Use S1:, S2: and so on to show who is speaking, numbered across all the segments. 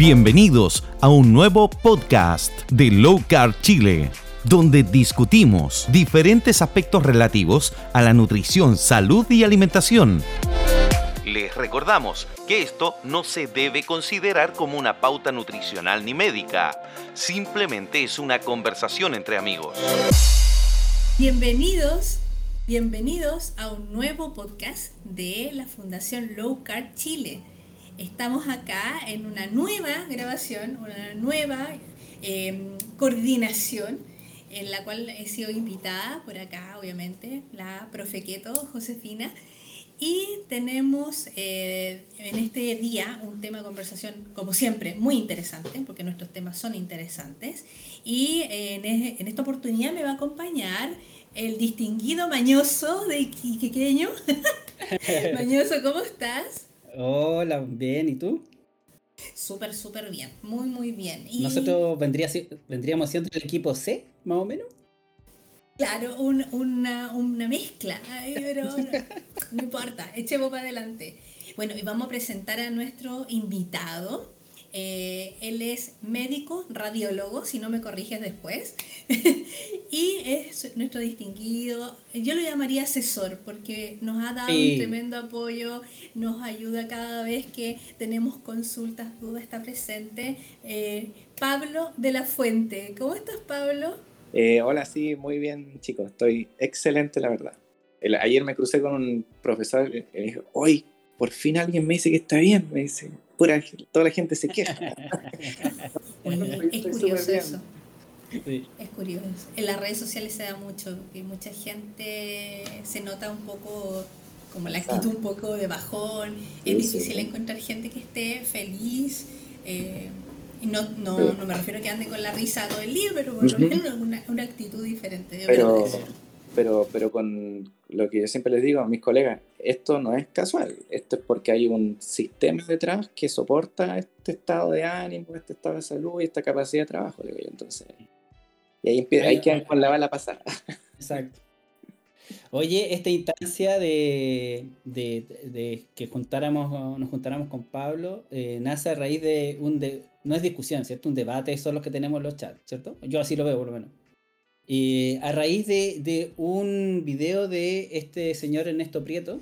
S1: Bienvenidos a un nuevo podcast de Low Carb Chile, donde discutimos diferentes aspectos relativos a la nutrición, salud y alimentación. Les recordamos que esto no se debe considerar como una pauta nutricional ni médica, simplemente es una conversación entre amigos.
S2: Bienvenidos, bienvenidos a un nuevo podcast de la Fundación Low Carb Chile. Estamos acá en una nueva grabación, una nueva em, coordinación en la cual he sido invitada por acá, obviamente, la profe Keto, Josefina. Y tenemos eh, en este día un tema de conversación, como siempre, muy interesante, porque nuestros temas son interesantes. Y en, en esta oportunidad me va a acompañar el distinguido Mañoso de Iquiqueño. Mañoso, ¿cómo estás?
S3: Hola, bien, ¿y tú?
S2: Súper, súper bien, muy, muy bien.
S3: ¿Nosotros vendría, vendríamos siendo el equipo C, más o menos?
S2: Claro, una, una, mezcla, pero no, no importa, echemos para adelante. Bueno, y vamos a presentar a nuestro invitado. Eh, él es médico, radiólogo, si no me corriges después, y es nuestro distinguido, yo lo llamaría asesor, porque nos ha dado un tremendo apoyo, nos ayuda cada vez que tenemos consultas, dudas, está presente. Eh, Pablo de la Fuente, ¿cómo estás Pablo?
S4: Eh, hola, sí, muy bien chicos, estoy excelente la verdad. ayer me crucé con un profesor y me dijo, hoy por fin alguien me dice que está bien, me dice, toda la gente se queja.
S2: es curioso eso. Es curioso. En las redes sociales se da mucho, que mucha gente se nota un poco como la actitud un poco de bajón. Es difícil encontrar gente que esté feliz. Eh, y no, no, no, me refiero a que ande con la risa todo el día, pero por lo menos una, una actitud diferente.
S4: Pero, pero, pero con lo que yo siempre les digo a mis colegas, esto no es casual, esto es porque hay un sistema detrás que soporta este estado de ánimo, este estado de salud y esta capacidad de trabajo, digo yo. Entonces, y ahí, empieza, ahí quedan con la bala pasada.
S3: Exacto. Oye, esta instancia de, de, de, que juntáramos, nos juntáramos con Pablo eh, nace a raíz de un, de, no es discusión, ¿cierto? Un debate, son los que tenemos en los chats, ¿cierto? Yo así lo veo por lo menos. Y a raíz de, un video de este señor Ernesto Prieto,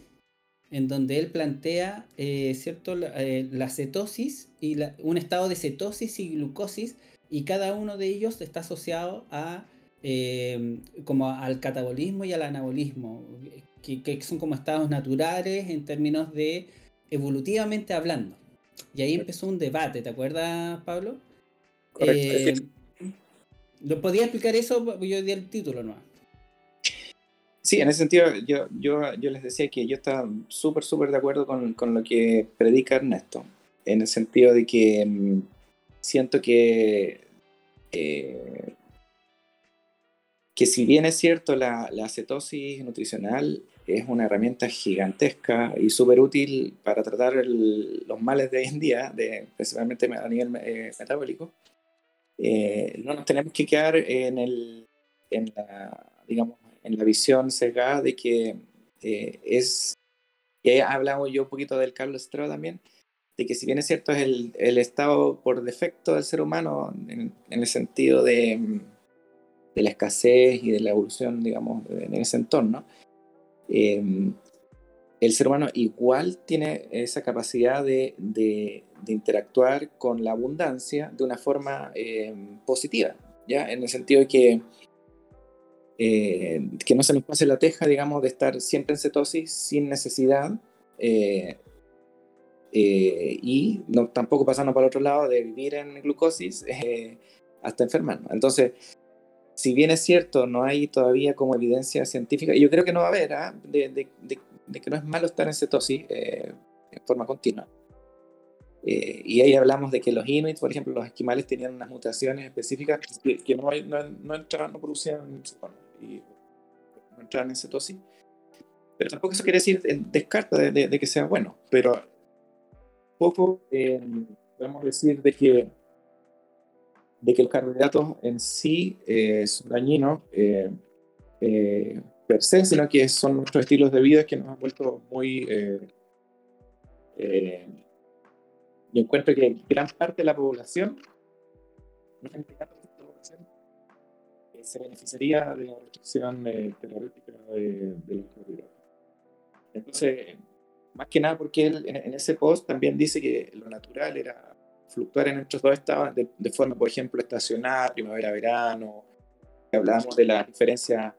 S3: en donde él plantea eh, ¿cierto? Eh, la, cetosis y un estado de cetosis y glucosis, y cada uno de ellos está asociado a, eh, como al catabolismo y al anabolismo, que, son como estados naturales en términos de evolutivamente hablando. Y ahí empezó un debate, ¿te acuerdas, Pablo? Correcto. ¿Lo podía explicar eso? Yo di el título no.
S4: Sí, en ese sentido, yo, yo, yo les decía que yo estaba súper, súper de acuerdo con, con, lo que predica Ernesto, en el sentido de que mm, siento que, eh, que si bien es cierto, la, la cetosis nutricional es una herramienta gigantesca y súper útil para tratar los males de hoy en día, de, principalmente a nivel eh, metabólico, eh, no nos tenemos que quedar en, el, en, la, digamos, en la visión sesgada de que eh, es, y he hablado yo un poquito del Carlos Stroh también, de que si bien es cierto es el, el estado por defecto del ser humano en, el sentido de, de, la escasez y de la evolución, digamos, en ese entorno, eh, el ser humano igual tiene esa capacidad de, de, interactuar con la abundancia de una forma eh, positiva, ¿ya? En el sentido de que, eh, que no se nos pase la teja, digamos, de estar siempre en cetosis sin necesidad eh, y no, tampoco pasando para el otro lado de vivir en glucosis hasta enfermarnos. Entonces, si bien es cierto, no hay todavía como evidencia científica, y yo creo que no va a haber, ¿ah? de, de, de que no es malo estar en cetosis eh, en forma continua. Eh, y ahí hablamos de que los inuits, por ejemplo, los esquimales tenían unas mutaciones específicas que, no, no, no, entraban, no producían, y no entraban en cetosis. Pero tampoco eso quiere decir, eh, descarta de, de, que sea bueno. Pero poco podemos decir de que, de que los carbohidratos en sí son dañinos per se, sino que son nuestros estilos de vida que nos han vuelto muy, eh, eh, yo encuentro que gran parte de la población, se beneficiaría de la restricción terapéutica de, los carbohidratos. Entonces, más que nada porque él en, ese post también dice que lo natural era fluctuar en estos dos estados de, forma, por ejemplo, estacional, primavera-verano. Hablábamos de la diferencia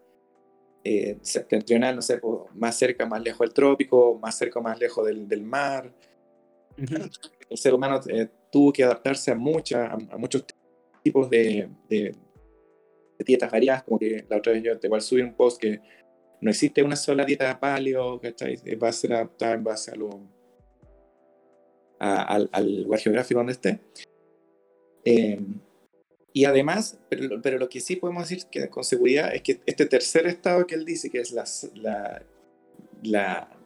S4: eh, septentrional, no sé, pues, más cerca, más lejos del trópico, más cerca, más lejos del, del mar. El ser humano eh, tuvo que adaptarse a, muchas, a, muchos tipos de, de, dietas variadas, como que la otra vez yo te igual subí un post que no existe una sola dieta paleo, ¿cachai? Va a ser adaptada en base a lo, al, lugar geográfico donde esté. Em, y además, pero, pero, lo que sí podemos decir que con seguridad es que este tercer estado que él dice, que es la, la, la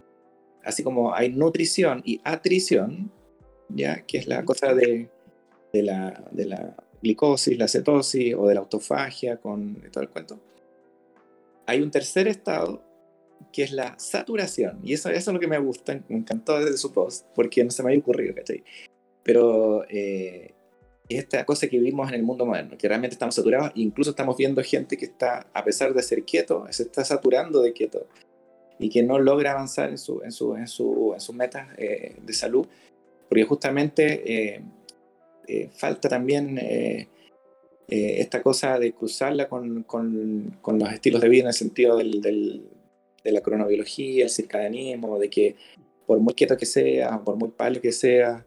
S4: así como hay nutrición y atrición, ¿ya? que es la cosa de, de, la, de la glicosis, la cetosis o de la autofagia con todo el cuento. Hay un tercer estado que es la saturación, y eso, eso es lo que me gusta, me encantó desde su post, porque no se me había ocurrido, ¿cachai? Pero eh, esta cosa que vivimos en el mundo moderno, que realmente estamos saturados, incluso estamos viendo gente que está, a pesar de ser quieto, se está saturando de quieto y que no logra avanzar en, su, en, su, en, su, en sus metas eh, de salud, porque justamente eh, eh, falta también esta cosa de cruzarla con, con, con, los estilos de vida en el sentido del, del, de la cronobiología, el circadianismo, de que por muy quieto que sea, por muy pálido que sea,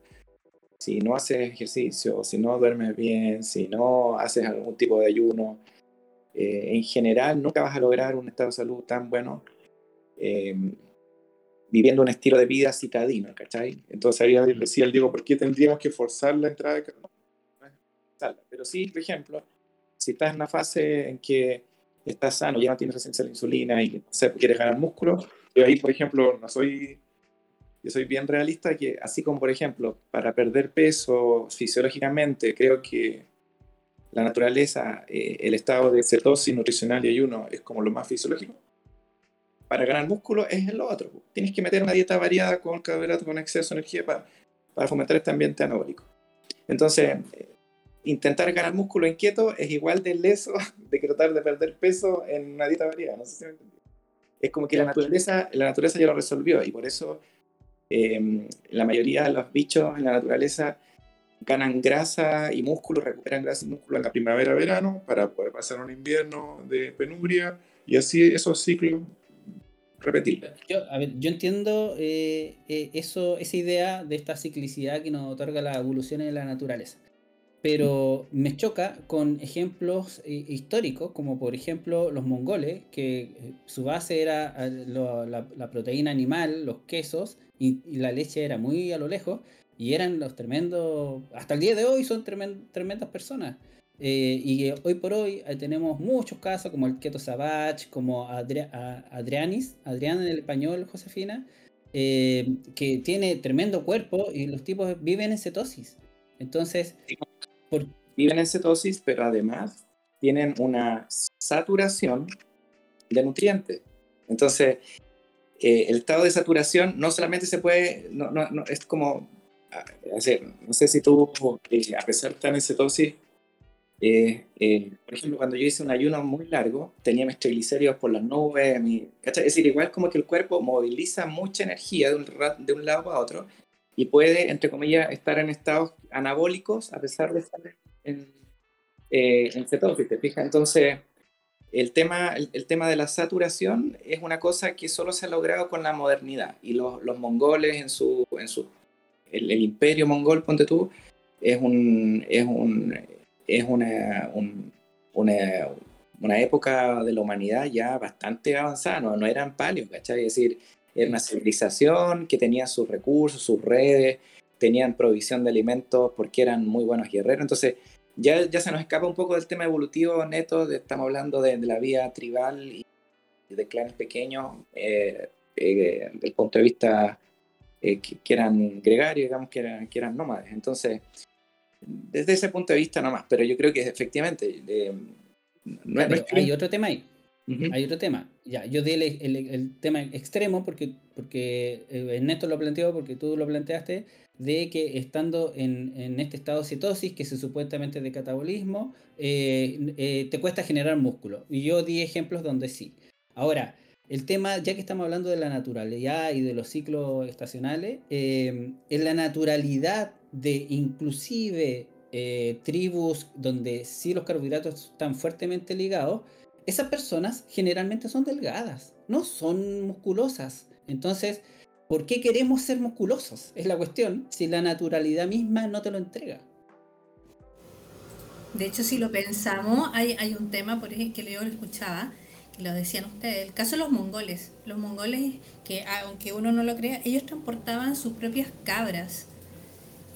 S4: si no haces ejercicio, si no duermes bien, si no haces algún tipo de ayuno, en general nunca vas a lograr un estado de salud tan bueno Em, viviendo un estilo de vida citadino, ¿cachai? Entonces ahí decía el Diego, ¿por qué tendríamos que forzar la entrada de carbono? Pero sí, por ejemplo, si estás en una fase en que estás sano, ya no tienes resistencia a la insulina y quieres ganar músculo, yo ahí, por ejemplo, no soy, yo soy bien realista que así como, por ejemplo, para perder peso fisiológicamente, creo que la naturaleza, eh, el estado de cetosis nutricional y ayuno es como lo más fisiológico para ganar músculo es lo otro. Tienes que meter una dieta variada con carbohidratos, con exceso de energía para, para fomentar este ambiente anabólico. Entonces, eh, intentar ganar músculo inquieto es igual de leso de que tratar de perder peso en una dieta variada. No sé si me Es como que la naturaleza, la naturaleza ya lo resolvió y por eso em, la mayoría de los bichos en la naturaleza ganan grasa y músculo, recuperan grasa y músculo en la primavera-verano para poder pasar un invierno de penumbria y así esos ciclos repetir.
S3: Yo, yo entiendo eh, eh, eso, esa idea de esta ciclicidad que nos otorga la evolución en la naturaleza. Pero me choca con ejemplos eh, históricos, como por ejemplo los mongoles, que su base era la, proteína animal, los quesos, y, la leche era muy a lo lejos, y eran los tremendos, hasta el día de hoy son tremendas personas. Eh, y hoy por hoy eh, tenemos muchos casos como el Keto Savage, como Adrianis, Adrián en el español, Josefina, eh, que tiene tremendo cuerpo y los tipos viven en cetosis. Entonces,
S4: viven en cetosis, pero además tienen una saturación de nutrientes. Entonces, el estado de saturación no solamente se puede, no, no, es como, hacer, no sé si tú, a pesar de estar en cetosis, eh, eh, por ejemplo, cuando yo hice un ayuno muy largo, tenía mis triglicéridos por las nubes, es decir, igual como que el cuerpo moviliza mucha energía de un, de un lado a otro y puede, entre comillas, estar en estados anabólicos a pesar de estar en, eh, en cetosis, ¿te fijas? Entonces, el tema, el, tema de la saturación es una cosa que solo se ha logrado con la modernidad y los, los mongoles en su, en su el, el imperio mongol, ponte tú, es un, es un es una, una, una, época de la humanidad ya bastante avanzada, no, no eran palios, ¿cachai? Es decir, era una civilización que tenía sus recursos, sus redes, tenían provisión de alimentos porque eran muy buenos guerreros. Entonces, ya, ya se nos escapa un poco del tema evolutivo neto, estamos hablando de, la vida tribal y de clanes pequeños, eh, eh, del punto de vista eh, que, eran gregarios, digamos, que eran, que eran nómades. Entonces, desde ese punto de vista nomás, pero yo creo que efectivamente...
S3: no, hay otro tema ahí. hay otro tema. Ya, yo di el, tema extremo porque, porque eh, Ernesto lo planteó, porque tú lo planteaste, de que estando en, este estado de cetosis, que es supuestamente de catabolismo, eh, eh, te cuesta generar músculo. Y yo di ejemplos donde sí. Ahora, el tema, ya que estamos hablando de la naturalidad y de los ciclos estacionales, eh, en la naturalidad de inclusive tribus donde sí los carbohidratos están fuertemente ligados, esas personas generalmente son delgadas, no son musculosas. Entonces, ¿Por qué queremos ser musculosos? Es la cuestión, si la naturalidad misma no te lo entrega.
S2: De hecho, si lo pensamos, hay, un tema, por ejemplo, que yo lo escuchaba, que lo decían ustedes, el caso de los mongoles. Los mongoles, que aunque uno no lo crea, ellos transportaban sus propias cabras.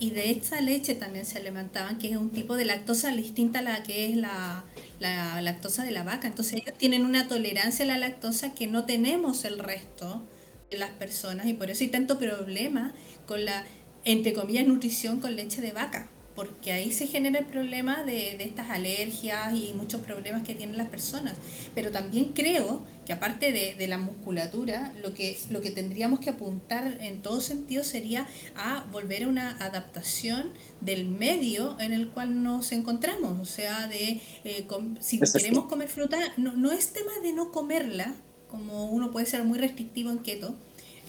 S2: Y de esta leche también se alimentaban, que es un tipo de lactosa distinta a la que es la, la lactosa de la vaca. Entonces ellos tienen una tolerancia a la lactosa que no tenemos el resto las personas y por eso hay tanto problema con la, entre comillas, nutrición con leche de vaca, porque ahí se genera el problema de, estas alergias y muchos problemas que tienen las personas. Pero también creo que aparte de, la musculatura, lo que, lo que tendríamos que apuntar en todo sentido sería a volver a una adaptación del medio en el cual nos encontramos. O sea, de eh, si queremos comer fruta, no, no es tema de no comerla, como uno puede ser muy restrictivo en keto,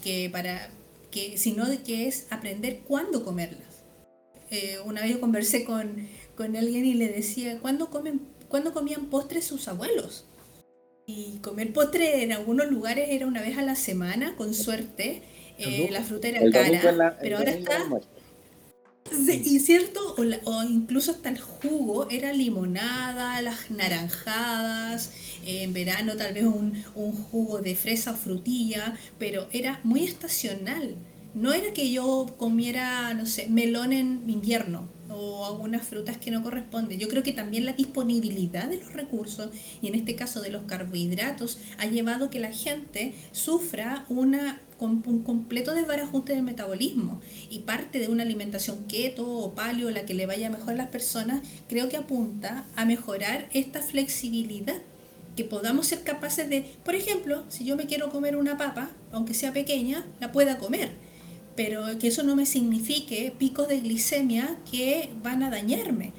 S2: que para que sino de que es aprender cuándo comerlas. Eh, una vez yo conversé con, con, alguien y le decía, ¿cuándo, comen, ¿cuándo comían postres sus abuelos? Y comer postre en algunos lugares era una vez a la semana, con suerte. Eh, la fruta era cara, pero ahora está... y cierto, o, incluso hasta el jugo era limonada, las naranjadas, en verano tal vez un, jugo de fresa o frutilla, pero era muy estacional. No era que yo comiera, no sé, melón en invierno o algunas frutas que no corresponden. Yo creo que también la disponibilidad de los recursos, y en este caso de los carbohidratos, ha llevado que la gente sufra una un completo desbarajuste del metabolismo y parte de una alimentación keto o paleo, la que le vaya mejor a las personas, creo que apunta a mejorar esta flexibilidad que podamos ser capaces de, por ejemplo, si yo me quiero comer una papa, aunque sea pequeña, la pueda comer, pero que eso no me signifique picos de glicemia que van a dañarme.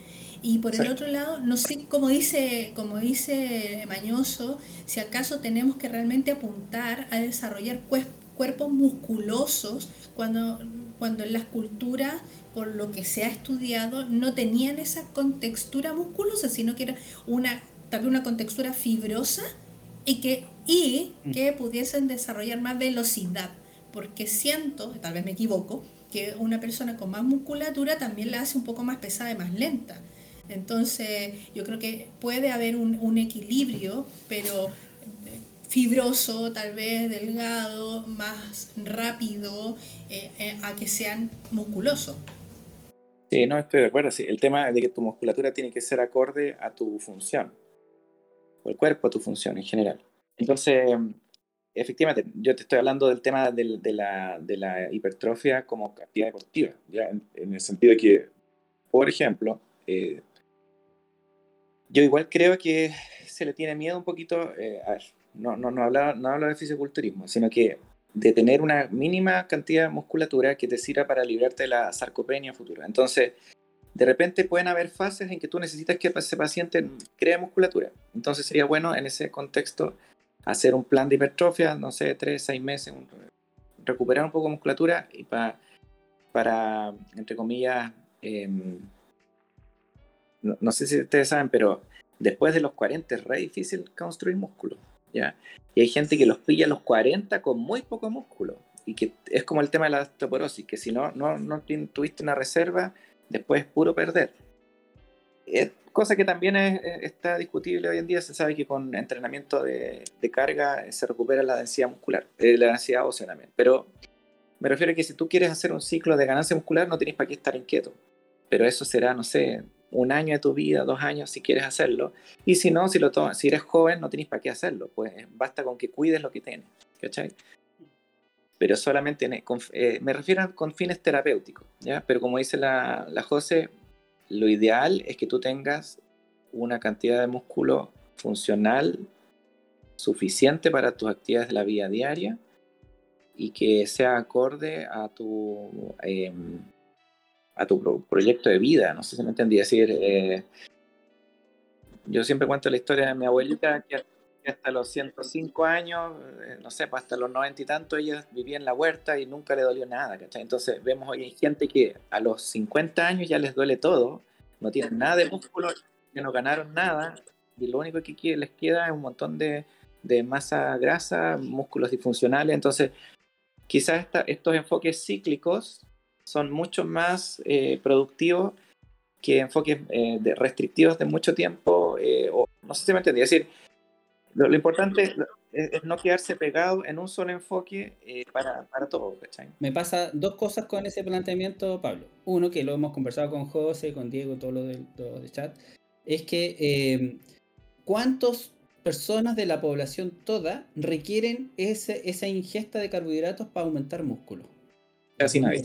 S2: Y por el otro lado, no sé, como dice, como dice Mañoso, si acaso tenemos que realmente apuntar a desarrollar cuerpos musculosos cuando, cuando en las culturas, por lo que se ha estudiado, no tenían esa contextura musculosa, sino que era una tal una contextura fibrosa y que, y mm. que pudiesen desarrollar más velocidad, porque siento, tal vez me equivoco, que una persona con más musculatura también la hace un poco más pesada y más lenta. Entonces, yo creo que puede haber un, equilibrio, pero eh, fibroso, tal vez delgado, más rápido, eh, eh, a que sean musculosos.
S4: Sí, no estoy de acuerdo. Sí. El tema de que tu musculatura tiene que ser acorde a tu función o el cuerpo, tu función en general. Entonces, efectivamente, yo te estoy hablando del tema de, la, de la, hipertrofia como actividad deportiva, ¿ya? En, el sentido de que, por ejemplo, eh, yo igual creo que se le tiene miedo un poquito, eh, a ver, no, no, no, hablo, no hablo de fisiculturismo, sino que de tener una mínima cantidad de musculatura que te sirva para librarte de la sarcopenia futura. Entonces, de repente pueden haber fases en que tú necesitas que ese paciente cree musculatura. Entonces sería bueno en ese contexto hacer un plan de hipertrofia, no sé, tres, seis meses, recuperar un poco de musculatura y para, para entre comillas, em, no, sé si ustedes saben, pero después de los 40 es re difícil construir músculo. ¿ya? Y hay gente que los pilla a los 40 con muy poco músculo. Y que es como el tema de la osteoporosis, que si no, no, no tuviste una reserva, después puro perder. Es cosa que también está discutible hoy en día, se sabe que con entrenamiento de, carga se recupera la densidad muscular, eh, la densidad ósea también, pero me refiero a que si tú quieres hacer un ciclo de ganancia muscular no tienes para qué estar inquieto, pero eso será, no sé, un año de tu vida, dos años si quieres hacerlo, y si no, si, lo si eres joven no tienes para qué hacerlo, pues basta con que cuides lo que tienes, ¿cachai? Pero solamente eh, me refiero con fines terapéuticos, ¿ya? Pero como dice la, la José, lo ideal es que tú tengas una cantidad de músculo funcional suficiente para tus actividades de la vida diaria y que sea acorde a tu, em, a tu proyecto de vida. No sé si me entendí decir. Eh, yo siempre cuento la historia de mi abuelita que, hasta los 105 años, eh, no sé, pues hasta los 90 y tanto, ella vivía en la huerta y nunca le dolió nada. Entonces vemos hoy gente que a los 50 años ya les duele todo, no tienen nada de músculo, que no ganaron nada y lo único que les queda es un montón de, de masa grasa, músculos disfuncionales. Entonces, quizás estos enfoques cíclicos son mucho más eh, productivos que enfoques eh, de restrictivos de mucho tiempo, eh, o no sé si me entendí, es decir, lo, importante es, no quedarse pegado en un solo enfoque para, para, todo.
S3: Me pasa dos cosas con ese planteamiento, Pablo. Uno, que lo hemos conversado con José, con Diego, todo lo del de chat, es que cuántas personas de la población toda requieren ese, esa ingesta de carbohidratos para aumentar músculo.
S4: Casi nadie.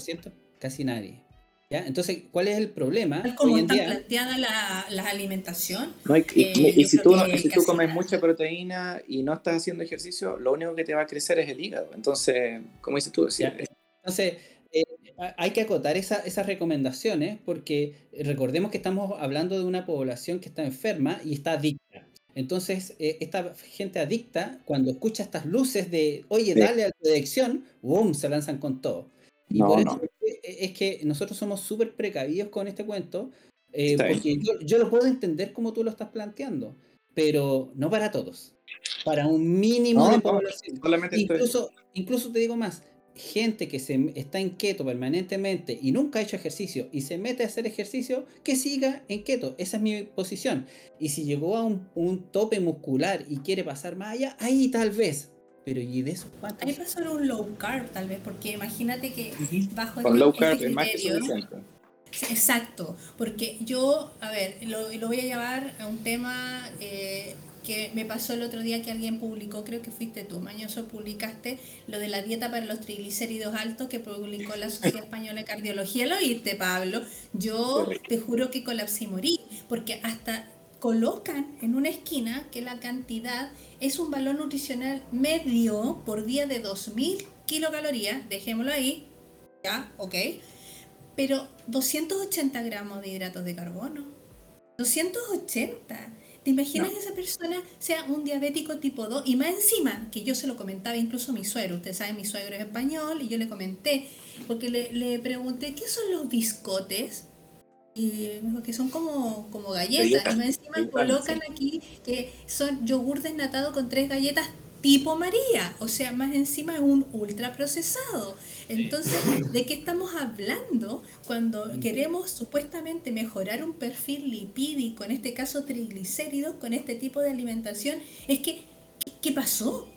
S3: Casi nadie. ¿Ya? Entonces, ¿cuál es el problema?
S2: ¿Cómo está planteada la, la alimentación?
S4: y, eh, si tú, si tú comes mucha proteína y no estás haciendo ejercicio, lo único que te va a crecer es el hígado. Entonces, como dices tú,
S3: entonces, eh, hay que acotar esas recomendaciones porque recordemos que estamos hablando de una población que está enferma y está adicta. Entonces, eh, esta gente adicta, cuando escucha estas luces de, oye, dale a la dirección, ¡boom! se lanzan con todo. Y por eso es, que, nosotros somos súper precavidos con este cuento, eh, porque yo, lo puedo entender como tú lo estás planteando, pero no para todos. Para un mínimo de población. incluso, incluso te digo más, gente que se está en keto permanentemente y nunca ha hecho ejercicio y se mete a hacer ejercicio, que siga en keto. Esa es mi posición. Y si llegó a un, tope muscular y quiere pasar más allá, ahí tal vez. Pero ¿y de esos cuántos?
S2: Ahí pasó un low carb tal vez, porque imagínate que bajo
S4: Con low carb es más que suficiente.
S2: Exacto, porque yo, a ver, lo, lo voy a llevar a un tema eh, que me pasó el otro día que alguien publicó, creo que fuiste tú, Mañoso, publicaste lo de la dieta para los triglicéridos altos que publicó la Sociedad Española de Cardiología. ¿Lo oíste, Pablo? Yo te juro que colapsé y morí, porque hasta colocan en una esquina que la cantidad es un valor nutricional medio por día de 2.000 kilocalorías, dejémoslo ahí, ya, ok, pero 280 gramos de hidratos de carbono. 280. ¿Te imaginas que esa persona sea un diabético tipo 2? Y más encima, que yo se lo comentaba incluso a mi suegro, usted sabe, mi suegro es español, y yo le comenté, porque le, pregunté, ¿qué son los biscotes? Y me dijo que son como, como galletas. Y más encima colocan aquí que son yogur desnatado con tres galletas tipo María, o sea, más encima es un ultra procesado. Entonces, ¿de qué estamos hablando cuando queremos supuestamente mejorar un perfil lipídico, en este caso triglicéridos, con este tipo de alimentación? Es que, ¿qué pasó?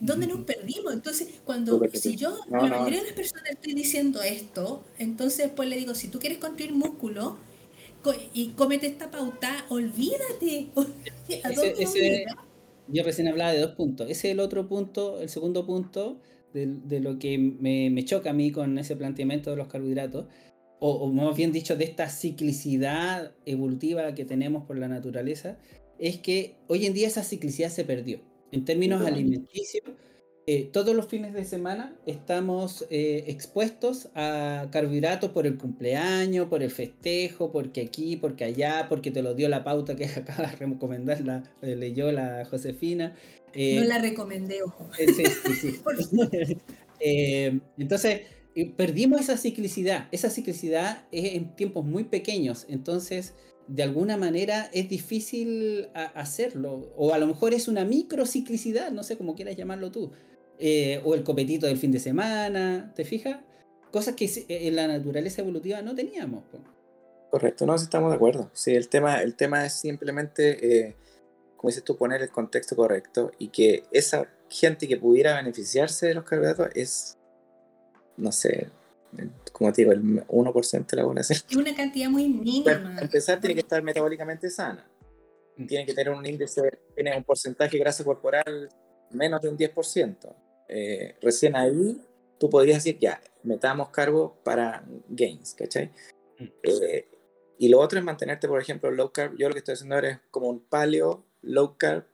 S2: ¿Dónde nos perdimos? Entonces, cuando si yo, la mayoría de las personas estoy diciendo esto, entonces pues le digo, si tú quieres construir músculo y cómete esta pauta, olvídate.
S3: ¿A dónde yo recién hablaba de dos puntos. Ese es el otro punto, el segundo punto de, lo que me, choca a mí con ese planteamiento de los carbohidratos, o, más bien dicho, de esta ciclicidad evolutiva que tenemos por la naturaleza, es que hoy en día esa ciclicidad se perdió. En términos alimenticios, eh, todos los fines de semana estamos eh, expuestos a carbohidratos por el cumpleaños, por el festejo, porque aquí, porque allá, porque te lo dio la pauta que acaba de recomendar, la, eh, leyó la Josefina.
S2: no la recomendé, ojo.
S3: Sí, sí, sí. entonces, perdimos esa ciclicidad. Esa ciclicidad es en tiempos muy pequeños. Entonces, de alguna manera es difícil hacerlo. O a lo mejor es una microciclicidad, no sé cómo quieras llamarlo tú. Eh, o el copetito del fin de semana, ¿te fijas? Cosas que en la naturaleza evolutiva no teníamos.
S4: Correcto, no, estamos de acuerdo. Sí, el tema, el tema es simplemente, eh, como dices tú, poner el contexto correcto y que esa gente que pudiera beneficiarse de los carbohidratos es, no sé, como te digo, el 1% de la población.
S2: Es una cantidad muy mínima.
S4: Para empezar, tiene que estar metabólicamente sana. Mm. Tiene que tener un índice, tiene un porcentaje de grasa corporal menos de un 10%. Eh, recién ahí tú podrías decir, ya, metamos cargo para gains, ¿cachai? Mm. Eh, y lo otro es mantenerte, por ejemplo, low carb. Yo lo que estoy haciendo ahora es como un paleo low carb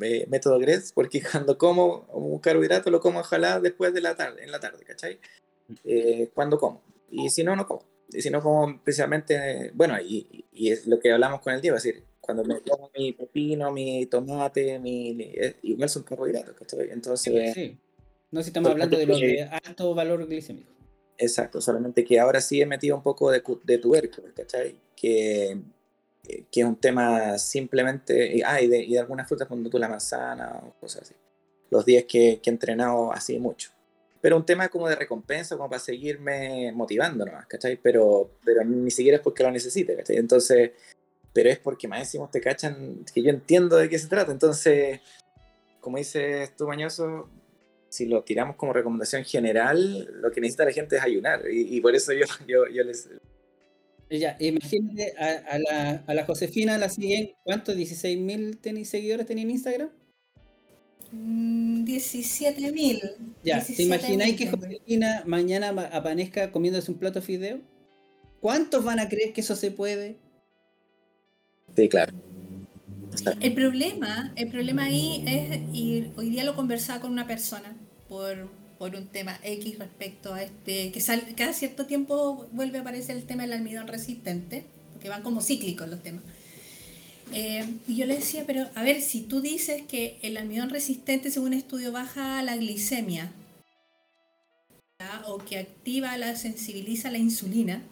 S4: eh, método GRES, porque cuando como un carbohidrato lo como ojalá después de la tarde, en la tarde, ¿cachai? Eh, cuando como. Y si no, no como. Y si no como precisamente, bueno, y, y es lo que hablamos con el Diego, es decir, cuando me como mi pepino, mi tomate, mi, eh, igual son carbohidratos, ¿cachai? Entonces...
S3: Sí. No si estamos hablando de los de alto valor glicémico.
S4: Exacto, solamente que ahora sí he metido un poco de, de tubérculos, ¿cachai? Que, que es un tema simplemente, ah, y de, y de algunas frutas cuando tú la manzana o cosas así. Los días que, que he entrenado así mucho pero un tema como de recompensa, como para seguirme motivando nomás, ¿cachai? Pero, pero ni siquiera es porque lo necesite, ¿cachai? Entonces, pero es porque más decimos te cachan, que yo entiendo de qué se trata. Entonces, como dices tú, Mañoso, si lo tiramos como recomendación general, lo que necesita la gente es ayunar. Y, por eso yo, yo, yo les...
S3: Ya, imagínate, a, la, a la Josefina la siguen, ¿cuántos? ¿16.000 seguidores tenía en Instagram?
S2: 17 mil.
S3: Ya, ¿te imagináis que Josefina mañana apanezca comiéndose un plato de fideo? ¿Cuántos van a creer que eso se puede?
S4: Sí, claro.
S2: El problema, el problema ahí es, y hoy día lo conversaba con una persona por, por un tema X respecto a este, que cada cierto tiempo vuelve a aparecer el tema del almidón resistente, porque van como cíclicos los temas. Eh, y yo le decía, pero a ver, si tú dices que el almidón resistente, según estudio, baja la glicemia, o que activa, la sensibiliza la insulina,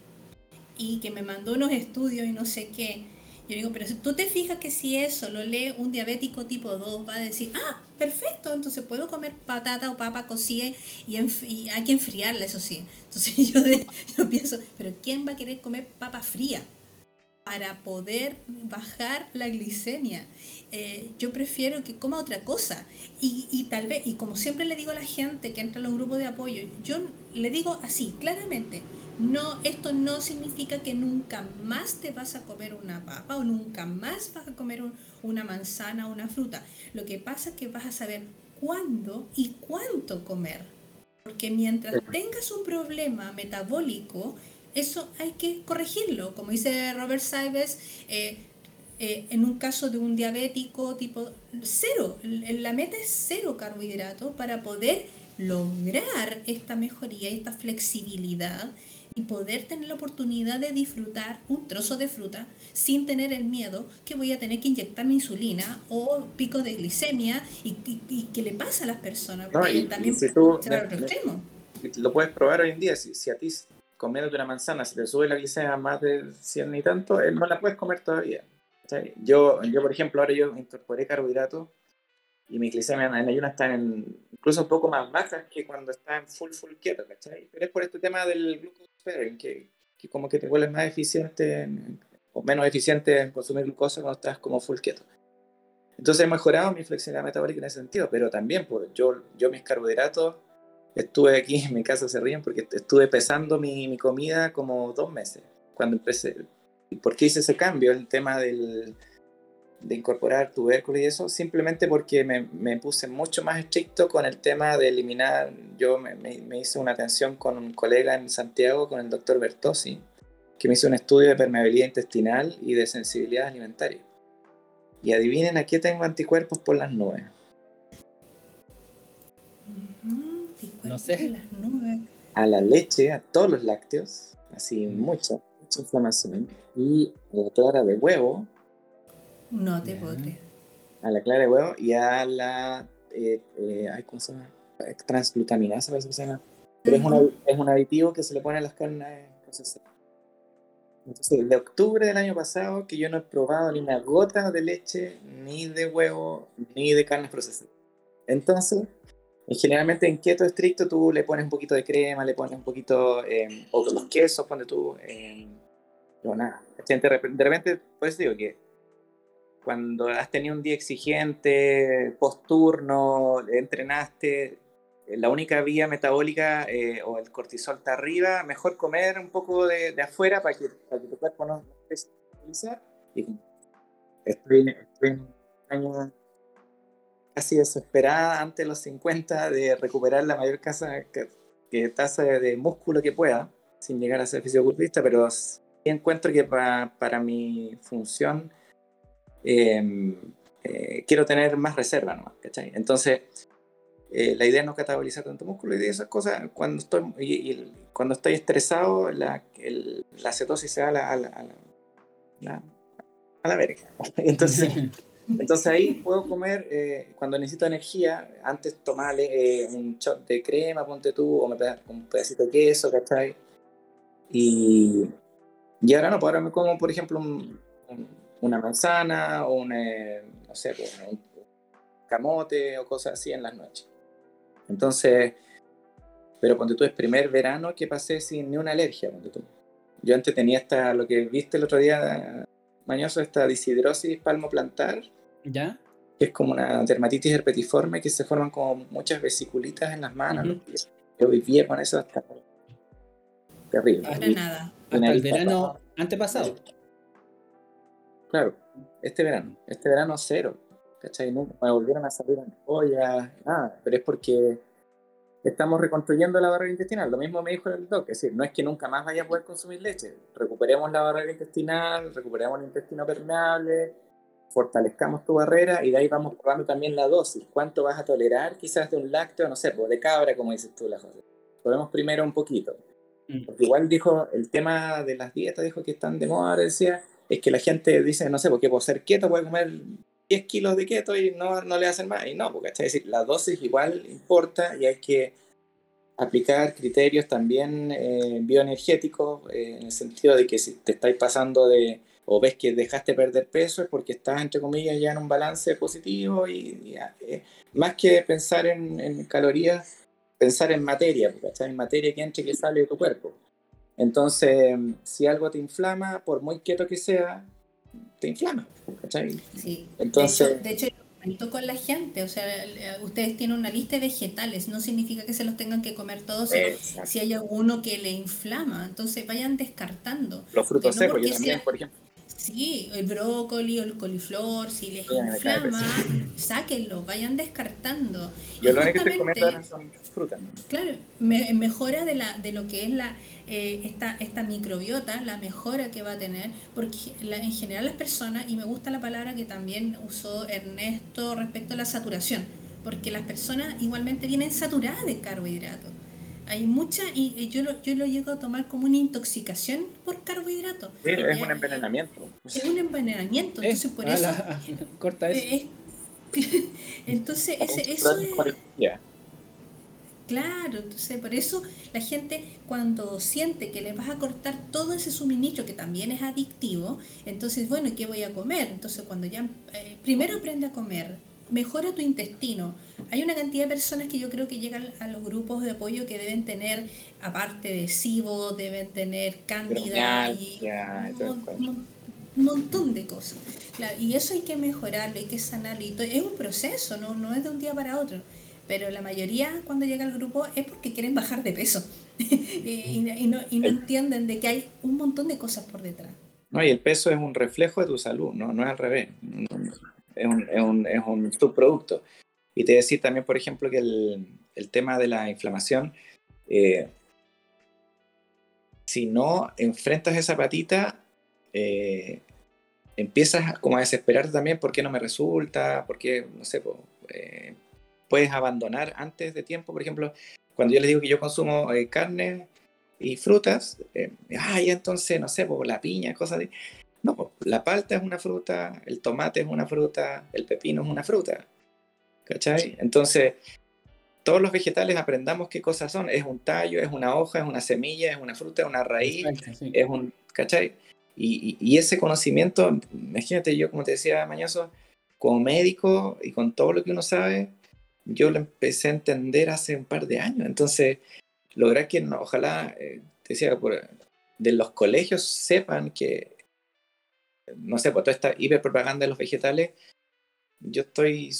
S2: y que me mandó unos estudios y no sé qué, yo digo, pero si tú te fijas que si eso lo lee un diabético tipo 2, va a decir, ah, perfecto, entonces puedo comer patata o papa cocida y, hay que enfriarla, eso sí. Entonces yo pienso, pero ¿quién va a querer comer papa fría? Para poder bajar la glicemia. Eh, yo prefiero que coma otra cosa. Y, y, tal vez, y como siempre le digo a la gente que entra en los grupos de apoyo, yo le digo así, claramente, no, esto no significa que nunca más te vas a comer una papa o nunca más vas a comer una manzana o una fruta. Lo que pasa es que vas a saber cuándo y cuánto comer. Porque mientras tengas un problema metabólico, eso hay que corregirlo. Como dice Robert Saibes, eh, eh, en un caso de un diabético tipo cero, la meta es cero carbohidratos para poder lograr esta mejoría, esta flexibilidad y poder tener la oportunidad de disfrutar un trozo de fruta sin tener el miedo que voy a tener que inyectar mi insulina o pico de glicemia y, que le pasa a las personas.
S4: también va otro extremo. Lo puedes probar hoy en día, si, si a ti comiendo una manzana, si te sube la glicemia más de 100 y tanto, eh, no la puedes comer todavía. Yo, yo, por ejemplo, ahora yo incorporé carbohidratos y mi glicemia en ayuno está en, incluso un poco más baja que cuando está en full, full keto, ¿cachai? Pero es por este tema del glucose que, que como que te vuelves más eficiente o menos eficiente en consumir glucosa cuando estás como full keto. Entonces he mejorado mi flexibilidad metabólica en ese sentido, pero también pues, yo, yo mis carbohidratos estuve aquí en mi casa, se ríen, porque estuve pesando mi, mi comida como dos meses. Cuando empecé, ¿por qué hice ese cambio? El tema del, de incorporar tubérculos y eso, simplemente porque me, me, puse mucho más estricto con el tema de eliminar, yo me, me, hice una atención con un colega en Santiago, con el doctor Bertossi, que me hizo un estudio de permeabilidad intestinal y de sensibilidad alimentaria. Y adivinen a qué tengo anticuerpos por las nubes.
S3: No sé.
S4: A la leche, a todos los lácteos, así mucha, mucha inflamación. Y a la clara de huevo.
S2: No te puedo
S4: A la clara de huevo y a la. Eh, eh, ¿Cómo se llama? Transglutaminasa, parece que se llama. Pero es, una, es un aditivo que se le pone a las carnes procesadas. Entonces, de octubre del año pasado, que yo no he probado ni una gota de leche, ni de huevo, ni de carnes procesadas. Entonces, generalmente en keto estricto tú le pones un poquito de crema, le pones un poquito, eh, o los quesos, pones tú, eh, no, nada. De repente, pues digo que cuando has tenido un día exigente, post-turno, entrenaste, eh, la única vía metabólica eh, o el cortisol está arriba, mejor comer un poco de, de afuera para que, para que, tu cuerpo no utilizar. Y estoy, estoy en un año casi desesperada antes de los 50 de recuperar la mayor casa, que, tasa de, músculo que pueda, sin llegar a ser fisioculturista, pero sí encuentro que para, para mi función, em, eh, quiero tener más reserva ¿cachai? Entonces, eh, la idea es no catabolizar tanto músculo y esas cosas, cuando estoy, y, cuando estoy estresado, la, la cetosis se da a la, a la, a la, verga. Entonces, entonces ahí puedo comer, eh, cuando necesito energía, antes tomarle un shot de crema, ponte tú, o me un pedacito de queso, ¿cachai? Y, y ahora no, pues ahora me como, por ejemplo, una manzana o un, no sé, pues, un camote o cosas así en las noches. Entonces, pero cuando tú es primer verano que pasé sin ni una alergia, cuando tú. Yo antes tenía esta, lo que viste el otro día, mañoso, esta disidrosis palmoplantar.
S3: ¿Ya?
S4: Que es como una dermatitis herpetiforme que se forman como muchas vesiculitas en las manos. Yo vivía con eso hasta terrible.
S2: Hasta nada.
S3: Hasta el verano antepasado.
S4: Claro, este verano. Este verano cero. ¿Cachai? Nunca me volvieron a salir ampollas, nada. Pero es porque estamos reconstruyendo la barrera intestinal. Lo mismo me dijo el doc, es decir, no es que nunca más vaya a poder consumir leche. Recuperemos la barrera intestinal, recuperemos el intestino permeable, fortalezcamos tu barrera y de ahí vamos probando también la dosis. ¿Cuánto vas a tolerar quizás de un lácteo, no sé, pues de cabra, como dices tú, la José? Probemos primero un poquito. Mm. Porque igual dijo, el tema de las dietas, dijo que están de moda, decía, es que la gente dice, no sé, porque puedo ser keto, puedo comer 10 kilos de keto y no, no le hacen más. Y no, porque es decir, la dosis igual importa y hay que aplicar criterios también eh, bioenergéticos eh, en el sentido de que si te estáis pasando de o ves que dejaste perder peso es porque estás entre comillas ya en un balance positivo y, eh, más que pensar en, calorías pensar en materia ¿cachai? en materia que entra y que sale de tu cuerpo entonces si algo te inflama por muy quieto que sea te inflama. ¿cachai?
S2: Sí. Entonces, de hecho, de hecho con la gente, o sea, ustedes tienen una lista de vegetales, no significa que se los tengan que comer todos, si hay alguno que le inflama, entonces vayan descartando.
S4: Los frutos secos, yo también, por ejemplo.
S2: Sí, el brócoli o el coliflor, si les inflama, sáquenlo, vayan descartando.
S4: Yo lo único que son frutas.
S2: Claro, mejora de, la, de lo que es la eh, esta, esta microbiota, la mejora que va a tener, porque en general las personas, y me gusta la palabra que también usó Ernesto respecto a la saturación, porque las personas igualmente vienen saturadas de carbohidratos. Hay mucha, y yo lo, yo lo llego a tomar como una intoxicación por carbohidratos.
S4: Sí, es un envenenamiento.
S2: Es un envenenamiento, entonces por eso...
S3: corta eso.
S2: entonces, ese, eso es... Claro, entonces por eso la gente cuando siente que le vas a cortar todo ese suministro que también es adictivo, entonces, bueno, ¿qué voy a comer? Entonces cuando ya, eh, primero aprende a comer, mejora tu intestino. Hay una cantidad de personas que yo creo que llegan a los grupos de apoyo que deben tener, aparte de SIBO, deben tener cándida y un, montón de cosas. y eso hay que mejorarlo, hay que sanarlo. Y es un proceso, ¿no? no es de un día para otro pero la mayoría cuando llega al grupo es porque quieren bajar de peso y, no, entienden de que hay un montón de cosas por detrás.
S4: No, y el peso es un reflejo de tu salud, no, no es al revés, es, un, es, un, subproducto. Y te decir también, por ejemplo, que el, tema de la inflamación, eh, si no enfrentas esa patita, eh, empiezas como a desesperarte también, ¿por qué no me resulta? ¿Por qué, no sé, pues, puedes abandonar antes de tiempo. Por ejemplo, cuando yo les digo que yo consumo eh, carne y frutas, ay, entonces, no sé, pues, la piña, cosas de... No, la palta es una fruta, el tomate es una fruta, el pepino es una fruta. ¿Cachai? Entonces, todos los vegetales aprendamos qué cosas son. Es un tallo, es una hoja, es una semilla, es una fruta, es una raíz, es un... ¿Cachai? Y, y, ese conocimiento, imagínate yo, como te decía Mañoso, como médico y con todo lo que uno sabe, yo lo empecé a entender hace un par de años. Entonces, lograr que ojalá, eh, decía, por, de los colegios sepan que, no sé, por toda esta hiperpropaganda de los vegetales, yo estoy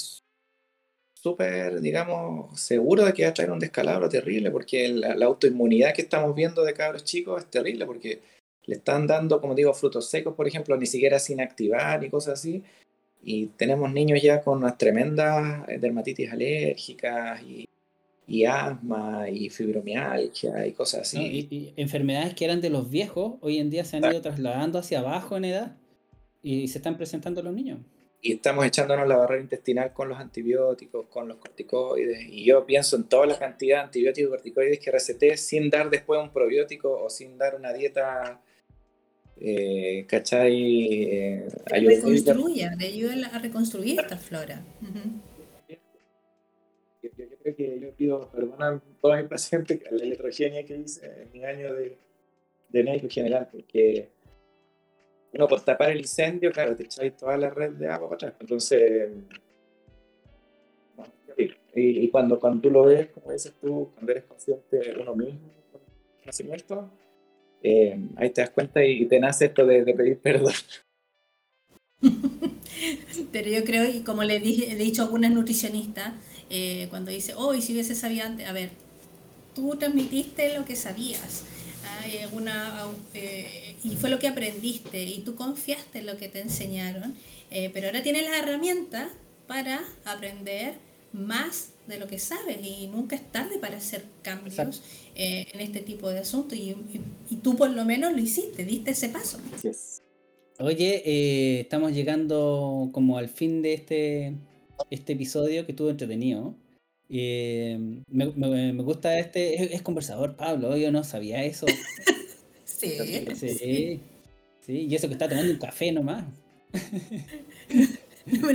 S4: súper, digamos, seguro de que va a traer un descalabro terrible, porque la, la, autoinmunidad que estamos viendo de cabros chicos es terrible, porque le están dando, como digo, frutos secos, por ejemplo, ni siquiera sin activar y cosas así, y tenemos niños ya con unas tremendas eh, dermatitis alérgicas y, y asma y fibromialgia y cosas así.
S3: y, enfermedades que eran de los viejos, hoy en día se han ido trasladando hacia abajo en edad y se están presentando los niños.
S4: y estamos echándonos la barrera intestinal con los antibióticos, con los corticoides, y yo pienso en toda la cantidad de antibióticos y corticoides que receté sin dar después un probiótico o sin dar una dieta, eh, ¿cachai?
S2: Eh, reconstruya, le ayuda a reconstruir esta flora.
S4: yo, creo que yo pido perdón a todos mis pacientes la electrogenia que hice en mi año de, de médico general, porque no, por tapar el incendio, claro, te echáis toda la red de agua para atrás. Entonces, y, cuando, cuando tú lo ves, como dices tú, cuando eres consciente de uno mismo, nacimiento, eh, ahí te das cuenta y te nace esto de, pedir perdón.
S2: Pero yo creo, y como le, dije, he dicho a algunas nutricionistas, eh, cuando dice, oh, y si hubiese sabido antes, a ver, tú transmitiste lo que sabías eh, y fue lo que aprendiste y tú confiaste en lo que te enseñaron, eh, pero ahora tienes las herramientas para aprender más de lo que sabes y nunca es tarde para hacer cambios eh, en este tipo de asuntos y, tú por lo menos lo hiciste, diste ese paso.
S3: Oye, estamos llegando como al fin de este, este episodio que estuvo entretenido. Eh, me, me, me, gusta este, es, conversador Pablo, yo no sabía eso.
S2: sí,
S3: sí, sí, y eso que está tomando un café nomás.
S2: ¿No,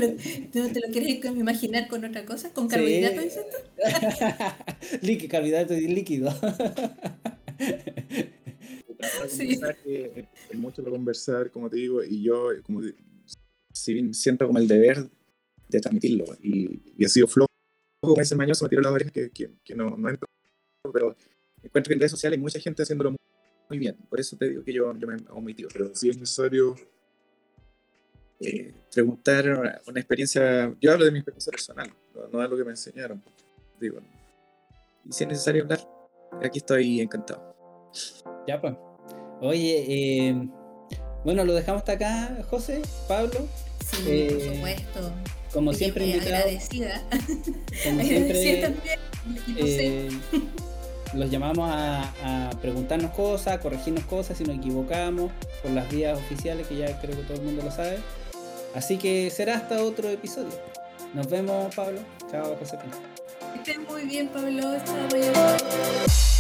S2: te lo quieres imaginar con otra cosa? ¿Con carbohidratos, dices
S3: tú? carbohidrato y líquido.
S5: sí. es mucho para conversar, como te digo, y yo como siento como el deber de transmitirlo, y, y ha sido flojo como ese mañoso me tiró las orejas que, que, que, no, no entro, pero encuentro que en redes sociales hay mucha gente haciéndolo muy bien. Por eso te digo que yo, yo me he omitido. Pero si es necesario eh, preguntar una experiencia, yo hablo de mi experiencia personal, no, de lo que me enseñaron. Digo, y si es necesario hablar, aquí estoy encantado.
S3: Ya pues. Oye, eh, bueno, lo dejamos hasta acá, José, Pablo.
S2: Sí, por eh, supuesto
S3: como siempre
S2: agradecida.
S3: Como siempre, eh, los llamamos a, preguntarnos cosas, corregirnos cosas si nos equivocamos por las vías oficiales que ya creo que todo el mundo lo sabe. Así que será hasta otro episodio. Nos vemos, Pablo. Chao, José
S2: Estén muy bien, Pablo. Chao,